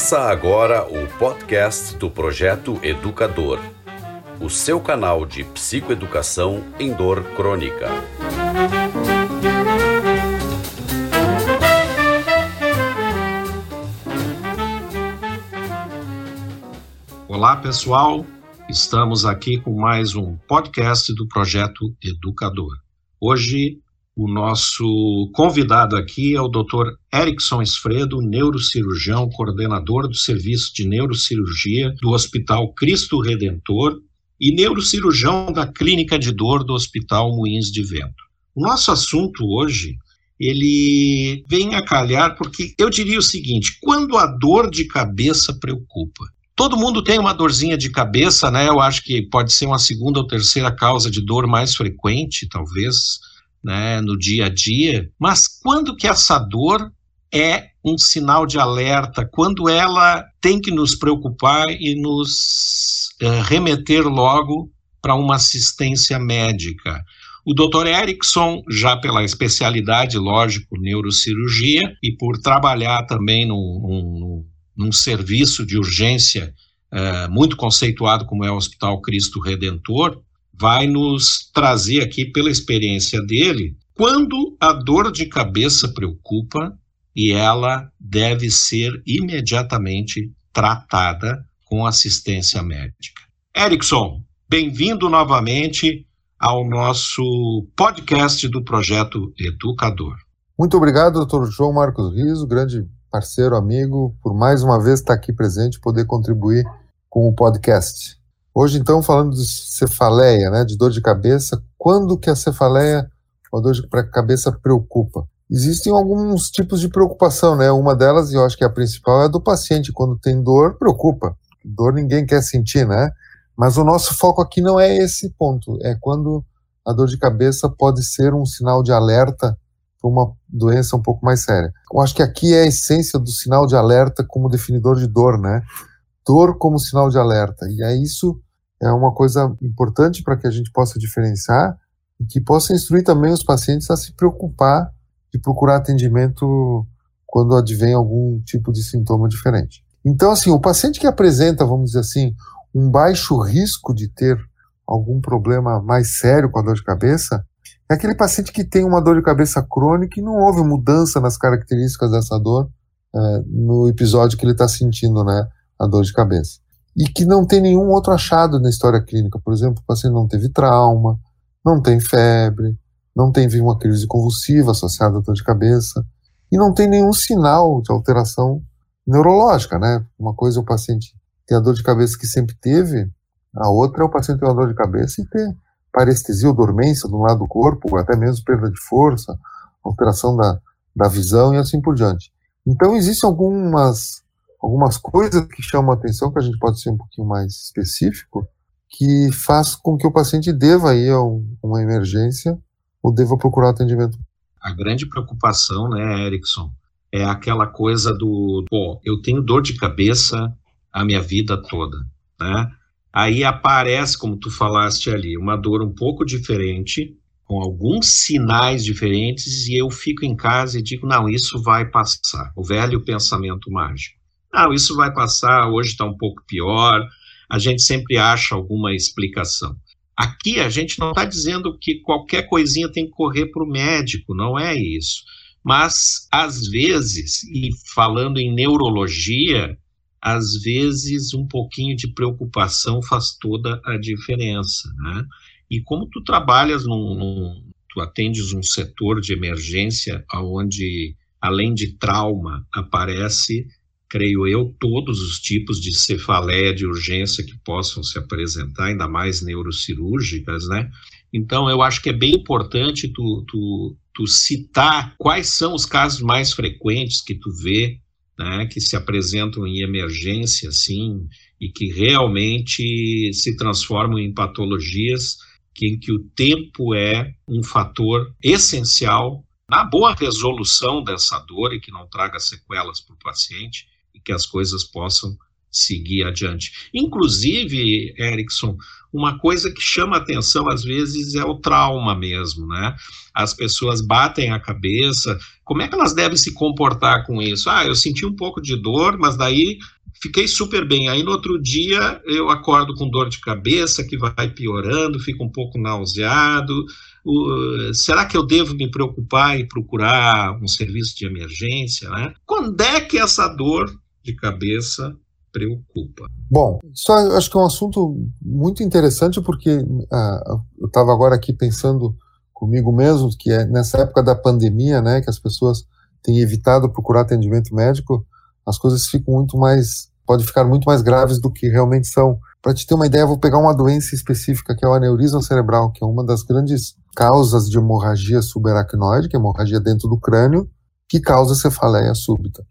Começa agora o podcast do Projeto Educador, o seu canal de psicoeducação em dor crônica. Olá, pessoal. Estamos aqui com mais um podcast do Projeto Educador. Hoje o nosso convidado aqui é o Dr. Erickson Esfredo, neurocirurgião, coordenador do Serviço de Neurocirurgia do Hospital Cristo Redentor e neurocirurgião da Clínica de Dor do Hospital Moinhos de Vento. O nosso assunto hoje, ele vem a calhar porque eu diria o seguinte, quando a dor de cabeça preocupa, Todo mundo tem uma dorzinha de cabeça, né? Eu acho que pode ser uma segunda ou terceira causa de dor mais frequente, talvez, né, no dia a dia, mas quando que essa dor é um sinal de alerta, quando ela tem que nos preocupar e nos é, remeter logo para uma assistência médica. O Dr. Erickson, já pela especialidade, lógico, neurocirurgia, e por trabalhar também num, num, num serviço de urgência é, muito conceituado como é o Hospital Cristo Redentor, vai nos trazer aqui, pela experiência dele, quando a dor de cabeça preocupa e ela deve ser imediatamente tratada com assistência médica. Erickson, bem-vindo novamente ao nosso podcast do Projeto Educador. Muito obrigado, doutor João Marcos Riso, grande parceiro, amigo, por mais uma vez estar aqui presente e poder contribuir com o podcast. Hoje, então, falando de cefaleia, né, de dor de cabeça, quando que a cefaleia, a dor de cabeça preocupa? Existem alguns tipos de preocupação, né? Uma delas, e eu acho que é a principal, é a do paciente. Quando tem dor, preocupa. Dor ninguém quer sentir, né? Mas o nosso foco aqui não é esse ponto. É quando a dor de cabeça pode ser um sinal de alerta para uma doença um pouco mais séria. Eu acho que aqui é a essência do sinal de alerta como definidor de dor, né? dor como sinal de alerta. E é isso é uma coisa importante para que a gente possa diferenciar e que possa instruir também os pacientes a se preocupar de procurar atendimento quando advém algum tipo de sintoma diferente. Então, assim, o paciente que apresenta, vamos dizer assim, um baixo risco de ter algum problema mais sério com a dor de cabeça, é aquele paciente que tem uma dor de cabeça crônica e não houve mudança nas características dessa dor é, no episódio que ele está sentindo, né? a dor de cabeça. E que não tem nenhum outro achado na história clínica. Por exemplo, o paciente não teve trauma, não tem febre, não teve uma crise convulsiva associada à dor de cabeça e não tem nenhum sinal de alteração neurológica, né? Uma coisa é o paciente ter a dor de cabeça que sempre teve, a outra é o paciente ter uma dor de cabeça e ter parestesia ou dormência do lado do corpo, até mesmo perda de força, alteração da, da visão e assim por diante. Então, existem algumas algumas coisas que chamam a atenção, que a gente pode ser um pouquinho mais específico, que faz com que o paciente deva ir a uma emergência ou deva procurar atendimento. A grande preocupação, né, Erickson, é aquela coisa do, pô, eu tenho dor de cabeça a minha vida toda, né? Aí aparece, como tu falaste ali, uma dor um pouco diferente, com alguns sinais diferentes, e eu fico em casa e digo, não, isso vai passar. O velho pensamento mágico. Não, isso vai passar, hoje está um pouco pior. A gente sempre acha alguma explicação. Aqui a gente não está dizendo que qualquer coisinha tem que correr para o médico, não é isso. Mas, às vezes, e falando em neurologia, às vezes um pouquinho de preocupação faz toda a diferença. Né? E como tu trabalhas num, num tu atendes um setor de emergência onde, além de trauma, aparece creio eu, todos os tipos de cefaleia de urgência que possam se apresentar, ainda mais neurocirúrgicas, né? Então, eu acho que é bem importante tu, tu, tu citar quais são os casos mais frequentes que tu vê, né, que se apresentam em emergência, assim, e que realmente se transformam em patologias em que o tempo é um fator essencial na boa resolução dessa dor e que não traga sequelas para o paciente, e que as coisas possam seguir adiante. Inclusive, Erickson, uma coisa que chama atenção às vezes é o trauma mesmo, né? As pessoas batem a cabeça, como é que elas devem se comportar com isso? Ah, eu senti um pouco de dor, mas daí fiquei super bem. Aí no outro dia eu acordo com dor de cabeça que vai piorando, fico um pouco nauseado. Uh, será que eu devo me preocupar e procurar um serviço de emergência? Né? Quando é que essa dor de cabeça preocupa. Bom, só acho que é um assunto muito interessante porque uh, eu estava agora aqui pensando comigo mesmo que é nessa época da pandemia, né, que as pessoas têm evitado procurar atendimento médico, as coisas ficam muito mais, pode ficar muito mais graves do que realmente são. Para te ter uma ideia, vou pegar uma doença específica que é o aneurisma cerebral, que é uma das grandes causas de hemorragia subaracnoide, que é hemorragia dentro do crânio, que causa cefaleia súbita.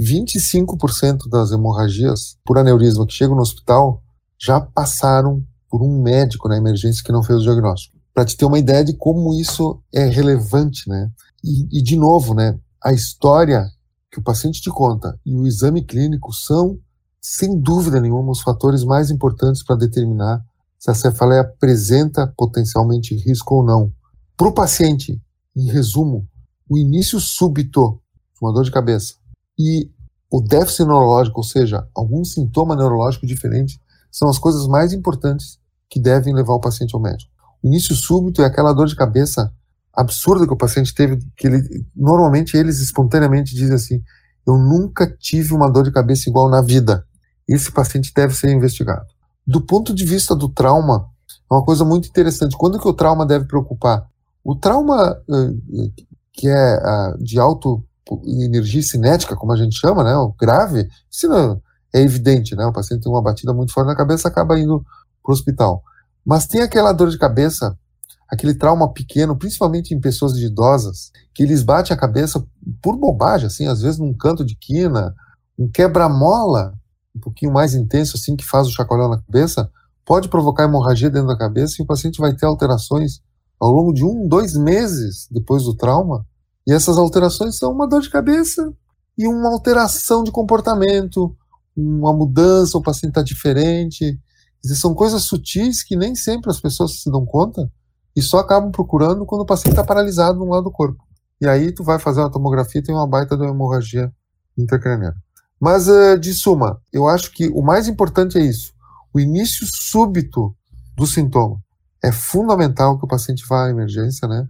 25% das hemorragias por aneurisma que chegam no hospital já passaram por um médico na emergência que não fez o diagnóstico. Para te ter uma ideia de como isso é relevante, né? E, e, de novo, né? A história que o paciente te conta e o exame clínico são, sem dúvida nenhuma, os fatores mais importantes para determinar se a cefaleia apresenta potencialmente risco ou não. Para o paciente, em resumo, o início súbito de uma dor de cabeça, e o déficit neurológico, ou seja, algum sintoma neurológico diferente, são as coisas mais importantes que devem levar o paciente ao médico. O início súbito é aquela dor de cabeça absurda que o paciente teve, que ele, normalmente eles espontaneamente dizem assim: Eu nunca tive uma dor de cabeça igual na vida. Esse paciente deve ser investigado. Do ponto de vista do trauma, é uma coisa muito interessante. Quando que o trauma deve preocupar? O trauma que é de alto energia cinética, como a gente chama, né, o grave, isso é evidente, né, o paciente tem uma batida muito forte na cabeça, acaba indo para o hospital. Mas tem aquela dor de cabeça, aquele trauma pequeno, principalmente em pessoas idosas, que eles batem a cabeça por bobagem, assim, às vezes num canto de quina, um quebra-mola, um pouquinho mais intenso, assim, que faz o chacoalhão na cabeça, pode provocar hemorragia dentro da cabeça e o paciente vai ter alterações ao longo de um, dois meses depois do trauma, e essas alterações são uma dor de cabeça e uma alteração de comportamento, uma mudança, o paciente está diferente. São coisas sutis que nem sempre as pessoas se dão conta e só acabam procurando quando o paciente está paralisado no lado do corpo. E aí tu vai fazer uma tomografia e tem uma baita de uma hemorragia intracraniana. Mas, uh, de suma, eu acho que o mais importante é isso. O início súbito do sintoma. É fundamental que o paciente vá à emergência, né?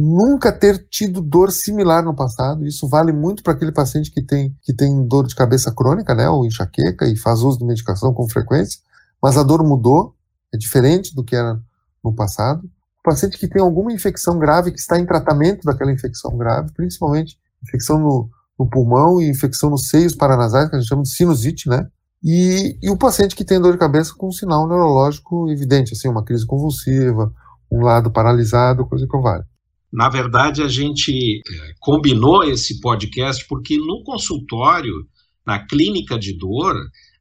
nunca ter tido dor similar no passado. Isso vale muito para aquele paciente que tem, que tem dor de cabeça crônica, né, ou enxaqueca e faz uso de medicação com frequência, mas a dor mudou, é diferente do que era no passado. O paciente que tem alguma infecção grave, que está em tratamento daquela infecção grave, principalmente infecção no, no pulmão e infecção nos seios paranasais, que a gente chama de sinusite, né? E, e o paciente que tem dor de cabeça com um sinal neurológico evidente, assim, uma crise convulsiva, um lado paralisado, coisa que vale. Na verdade, a gente é, combinou esse podcast porque no consultório, na clínica de dor,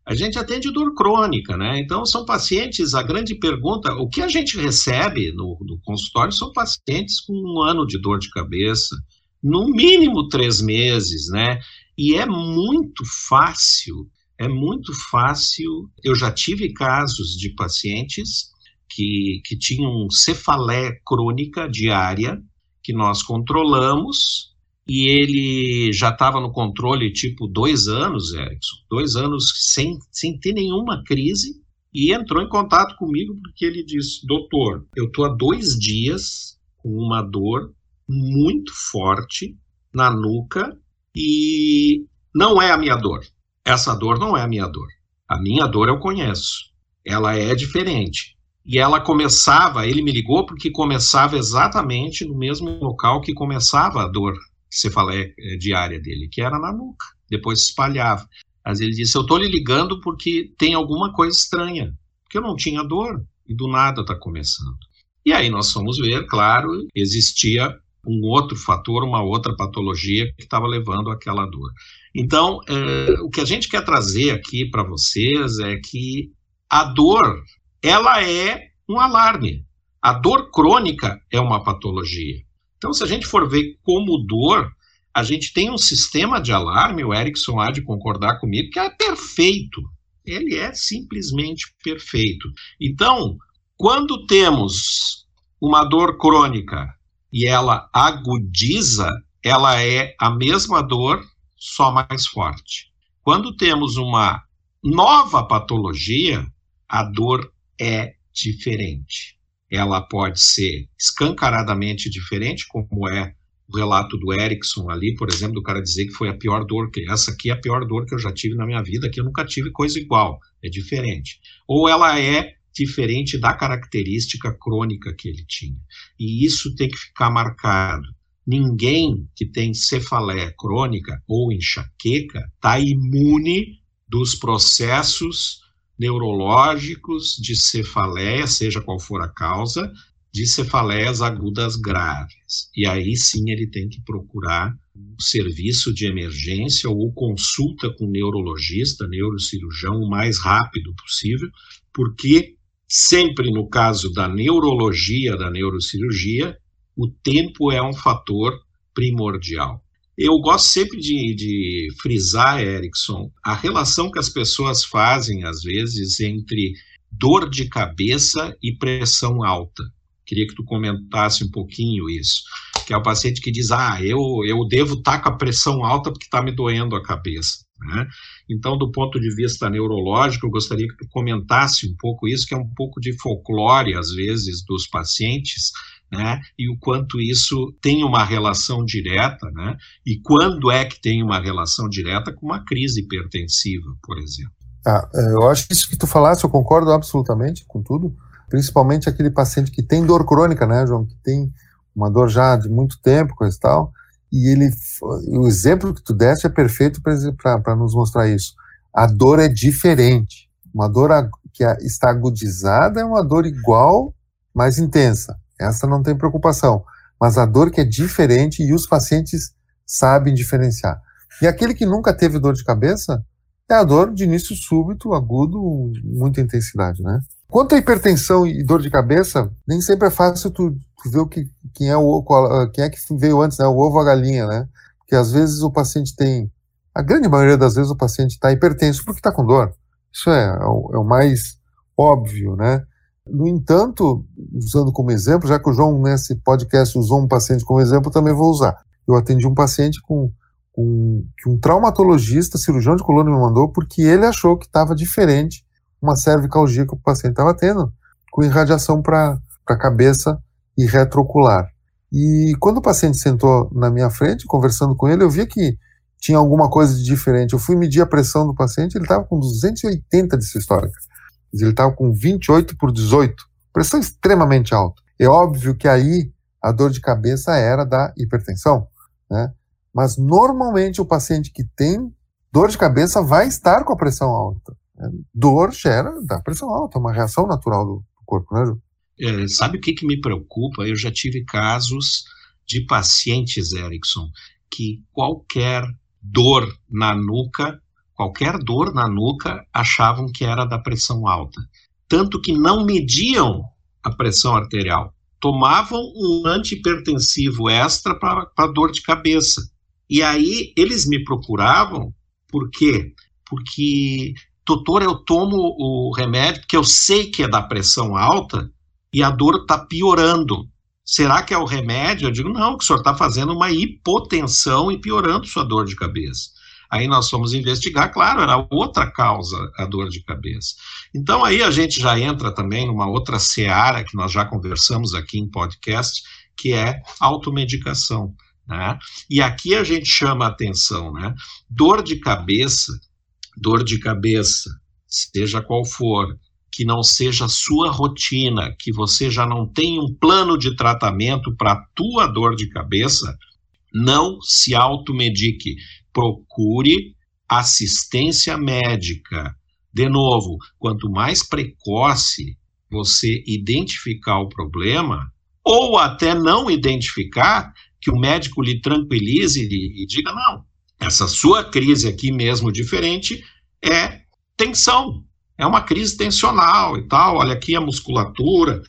a gente atende dor crônica, né? Então, são pacientes, a grande pergunta, o que a gente recebe no, no consultório são pacientes com um ano de dor de cabeça, no mínimo três meses, né? E é muito fácil, é muito fácil. Eu já tive casos de pacientes que, que tinham cefaleia crônica diária, que nós controlamos e ele já estava no controle tipo dois anos, Erickson, dois anos sem, sem ter nenhuma crise e entrou em contato comigo porque ele disse, doutor, eu estou há dois dias com uma dor muito forte na nuca e não é a minha dor. Essa dor não é a minha dor. A minha dor eu conheço. Ela é diferente. E ela começava, ele me ligou porque começava exatamente no mesmo local que começava a dor cefaleia eh, diária dele, que era na nuca. Depois se espalhava. Mas ele disse: Eu estou lhe ligando porque tem alguma coisa estranha. Porque eu não tinha dor e do nada está começando. E aí nós fomos ver, claro, existia um outro fator, uma outra patologia que estava levando àquela dor. Então, eh, o que a gente quer trazer aqui para vocês é que a dor ela é um alarme. A dor crônica é uma patologia. Então, se a gente for ver como dor, a gente tem um sistema de alarme, o Erickson há de concordar comigo, que é perfeito. ele é simplesmente perfeito. Então, quando temos uma dor crônica e ela agudiza, ela é a mesma dor, só mais forte. Quando temos uma nova patologia, a dor é diferente. Ela pode ser escancaradamente diferente, como é o relato do Erickson ali, por exemplo, do cara dizer que foi a pior dor, que essa aqui é a pior dor que eu já tive na minha vida, que eu nunca tive coisa igual, é diferente. Ou ela é diferente da característica crônica que ele tinha. E isso tem que ficar marcado. Ninguém que tem cefaleia crônica ou enxaqueca está imune dos processos neurológicos de cefaleia, seja qual for a causa, de cefaleias agudas graves. E aí sim ele tem que procurar um serviço de emergência ou consulta com neurologista, neurocirurgião, o mais rápido possível, porque sempre no caso da neurologia, da neurocirurgia, o tempo é um fator primordial. Eu gosto sempre de, de frisar, Erickson, a relação que as pessoas fazem, às vezes, entre dor de cabeça e pressão alta. Queria que tu comentasse um pouquinho isso. Que é o paciente que diz, ah, eu, eu devo estar com a pressão alta porque está me doendo a cabeça. Né? Então, do ponto de vista neurológico, eu gostaria que tu comentasse um pouco isso, que é um pouco de folclore, às vezes, dos pacientes, né? E o quanto isso tem uma relação direta, né? E quando é que tem uma relação direta com uma crise hipertensiva, por exemplo. Ah, eu acho que isso que tu falaste, eu concordo absolutamente com tudo, principalmente aquele paciente que tem dor crônica, né, João, que tem uma dor já de muito tempo, coisa e tal, e ele, o exemplo que tu deste é perfeito para nos mostrar isso. A dor é diferente. Uma dor que está agudizada é uma dor igual, mais intensa. Essa não tem preocupação. Mas a dor que é diferente e os pacientes sabem diferenciar. E aquele que nunca teve dor de cabeça é a dor de início súbito, agudo, muita intensidade, né? Quanto à hipertensão e dor de cabeça, nem sempre é fácil tu, tu ver o que, quem, é o, quem é que veio antes, né? O ovo ou a galinha, né? Porque às vezes o paciente tem. A grande maioria das vezes o paciente está hipertenso porque está com dor. Isso é, é o, é o mais óbvio, né? No entanto, usando como exemplo, já que o João nesse podcast usou um paciente como exemplo, também vou usar. Eu atendi um paciente com, com que um traumatologista, cirurgião de coluna, me mandou porque ele achou que estava diferente uma cervicalgia que o paciente estava tendo, com irradiação para a cabeça e retroocular. E quando o paciente sentou na minha frente, conversando com ele, eu via que tinha alguma coisa de diferente. Eu fui medir a pressão do paciente, ele estava com 280 de sistólica. Ele estava com 28 por 18, pressão extremamente alta. É óbvio que aí a dor de cabeça era da hipertensão, né? Mas normalmente o paciente que tem dor de cabeça vai estar com a pressão alta. Dor gera da pressão alta, uma reação natural do corpo, né, Ju? É, sabe o que, que me preocupa? Eu já tive casos de pacientes, Erickson, que qualquer dor na nuca, qualquer dor na nuca, achavam que era da pressão alta. Tanto que não mediam a pressão arterial. Tomavam um antihipertensivo extra para dor de cabeça. E aí eles me procuravam, por quê? Porque doutor, eu tomo o remédio porque eu sei que é da pressão alta e a dor está piorando. Será que é o remédio? Eu digo, não, que o senhor está fazendo uma hipotensão e piorando sua dor de cabeça. Aí nós fomos investigar, claro, era outra causa a dor de cabeça. Então aí a gente já entra também numa outra seara que nós já conversamos aqui em podcast, que é automedicação. Né? E aqui a gente chama a atenção, né? Dor de cabeça dor de cabeça, seja qual for, que não seja sua rotina, que você já não tem um plano de tratamento para a tua dor de cabeça, não se automedique. Procure assistência médica. De novo, quanto mais precoce você identificar o problema, ou até não identificar, que o médico lhe tranquilize e, e diga: não, essa sua crise aqui mesmo diferente é tensão, é uma crise tensional e tal. Olha aqui a musculatura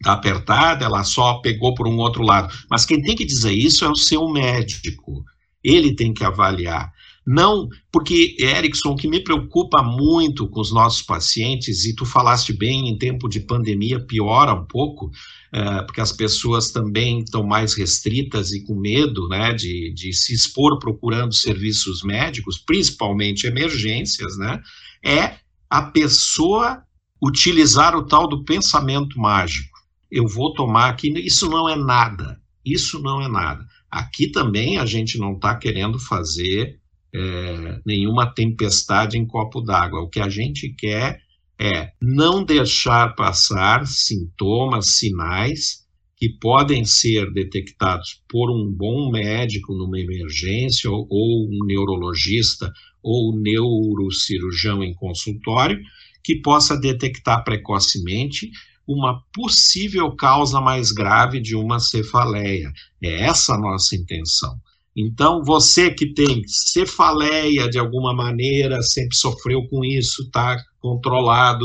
está apertada, ela só pegou por um outro lado. Mas quem tem que dizer isso é o seu médico. Ele tem que avaliar. Não, porque, Erickson, o que me preocupa muito com os nossos pacientes, e tu falaste bem, em tempo de pandemia piora um pouco, é, porque as pessoas também estão mais restritas e com medo né, de, de se expor procurando serviços médicos, principalmente emergências, né, é a pessoa utilizar o tal do pensamento mágico. Eu vou tomar aqui, isso não é nada, isso não é nada. Aqui também a gente não está querendo fazer é, nenhuma tempestade em copo d'água. O que a gente quer é não deixar passar sintomas, sinais que podem ser detectados por um bom médico numa emergência, ou, ou um neurologista, ou neurocirurgião em consultório, que possa detectar precocemente uma possível causa mais grave de uma cefaleia. É essa a nossa intenção. Então, você que tem cefaleia de alguma maneira, sempre sofreu com isso, está controlado,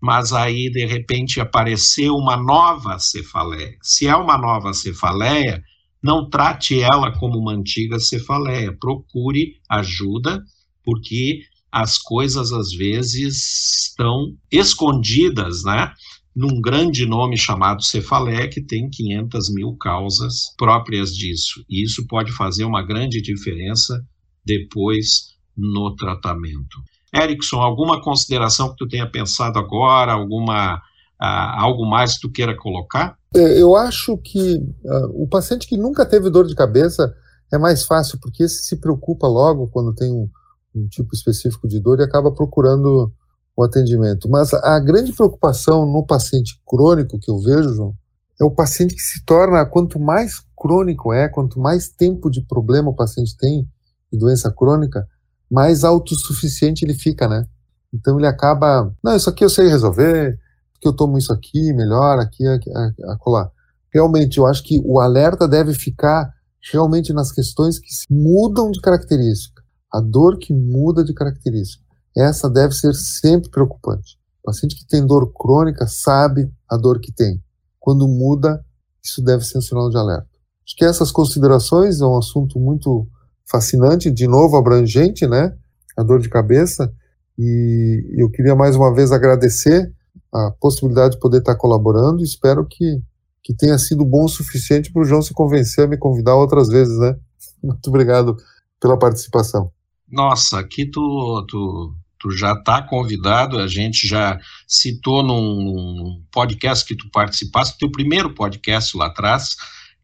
mas aí de repente apareceu uma nova cefaleia. Se é uma nova cefaleia, não trate ela como uma antiga cefaleia, procure ajuda, porque as coisas às vezes estão escondidas, né? Num grande nome chamado cefaleia, que tem 500 mil causas próprias disso. E isso pode fazer uma grande diferença depois no tratamento. Erickson, alguma consideração que tu tenha pensado agora, alguma ah, algo mais que tu queira colocar? É, eu acho que uh, o paciente que nunca teve dor de cabeça é mais fácil, porque esse se preocupa logo quando tem um, um tipo específico de dor e acaba procurando o atendimento. Mas a grande preocupação no paciente crônico que eu vejo, João, é o paciente que se torna, quanto mais crônico é, quanto mais tempo de problema o paciente tem, de doença crônica, mais autossuficiente ele fica, né? Então ele acaba, não, isso aqui eu sei resolver, que eu tomo isso aqui, melhor, aqui, aqui, acolá. Realmente, eu acho que o alerta deve ficar realmente nas questões que mudam de característica. A dor que muda de característica. Essa deve ser sempre preocupante. O paciente que tem dor crônica sabe a dor que tem. Quando muda, isso deve ser um sinal de alerta. Acho que essas considerações é um assunto muito fascinante, de novo abrangente, né? A dor de cabeça. E eu queria mais uma vez agradecer a possibilidade de poder estar colaborando. Espero que, que tenha sido bom o suficiente para o João se convencer a me convidar outras vezes, né? Muito obrigado pela participação. Nossa, aqui tu, tu, tu já está convidado, a gente já citou num podcast que tu participaste, teu primeiro podcast lá atrás,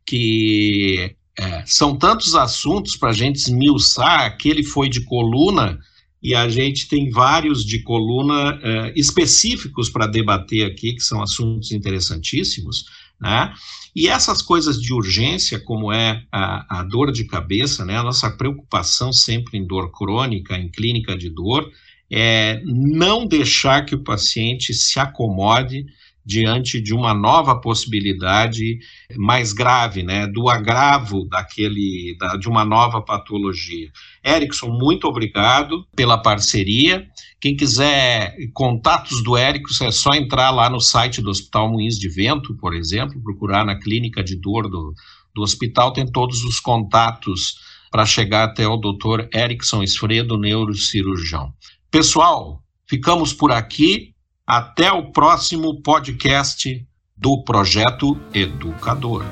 que é, são tantos assuntos para a gente esmiuçar, aquele foi de coluna, e a gente tem vários de coluna é, específicos para debater aqui, que são assuntos interessantíssimos, né? E essas coisas de urgência, como é a, a dor de cabeça, né? A nossa preocupação sempre em dor crônica, em clínica de dor, é não deixar que o paciente se acomode diante de uma nova possibilidade mais grave, né, do agravo daquele, da, de uma nova patologia. Erickson, muito obrigado pela parceria. Quem quiser contatos do Erickson, é só entrar lá no site do Hospital Moinhos de Vento, por exemplo, procurar na clínica de dor do, do hospital, tem todos os contatos para chegar até o Dr. Erickson Esfredo, neurocirurgião. Pessoal, ficamos por aqui. Até o próximo podcast do Projeto Educador.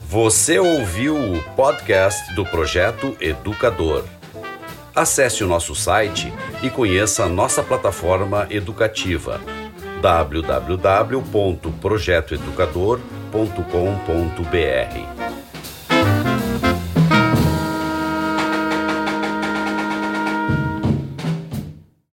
Você ouviu o podcast do Projeto Educador. Acesse o nosso site e conheça a nossa plataforma educativa www.projetoeducador.com.br